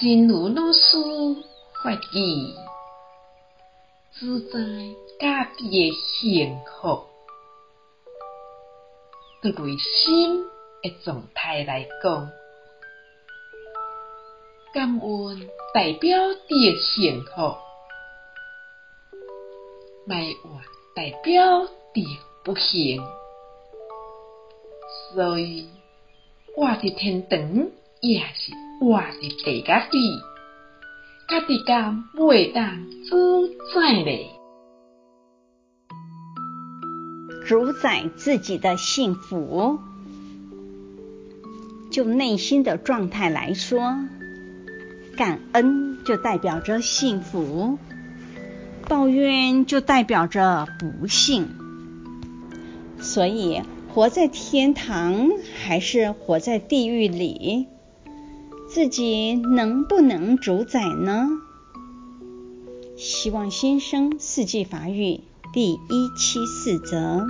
真如老师发起，自在家己的幸福，对内心的状态来讲，感恩代表着幸福，埋怨代表着不幸，所以我伫天堂，也是活伫地狱里，家己敢袂当主宰呢？主宰自己的幸福，就内心的状态来说，感恩就代表着幸福，抱怨就代表着不幸。所以，活在天堂还是活在地狱里，自己能不能主宰呢？希望新生四季法语第一期四则。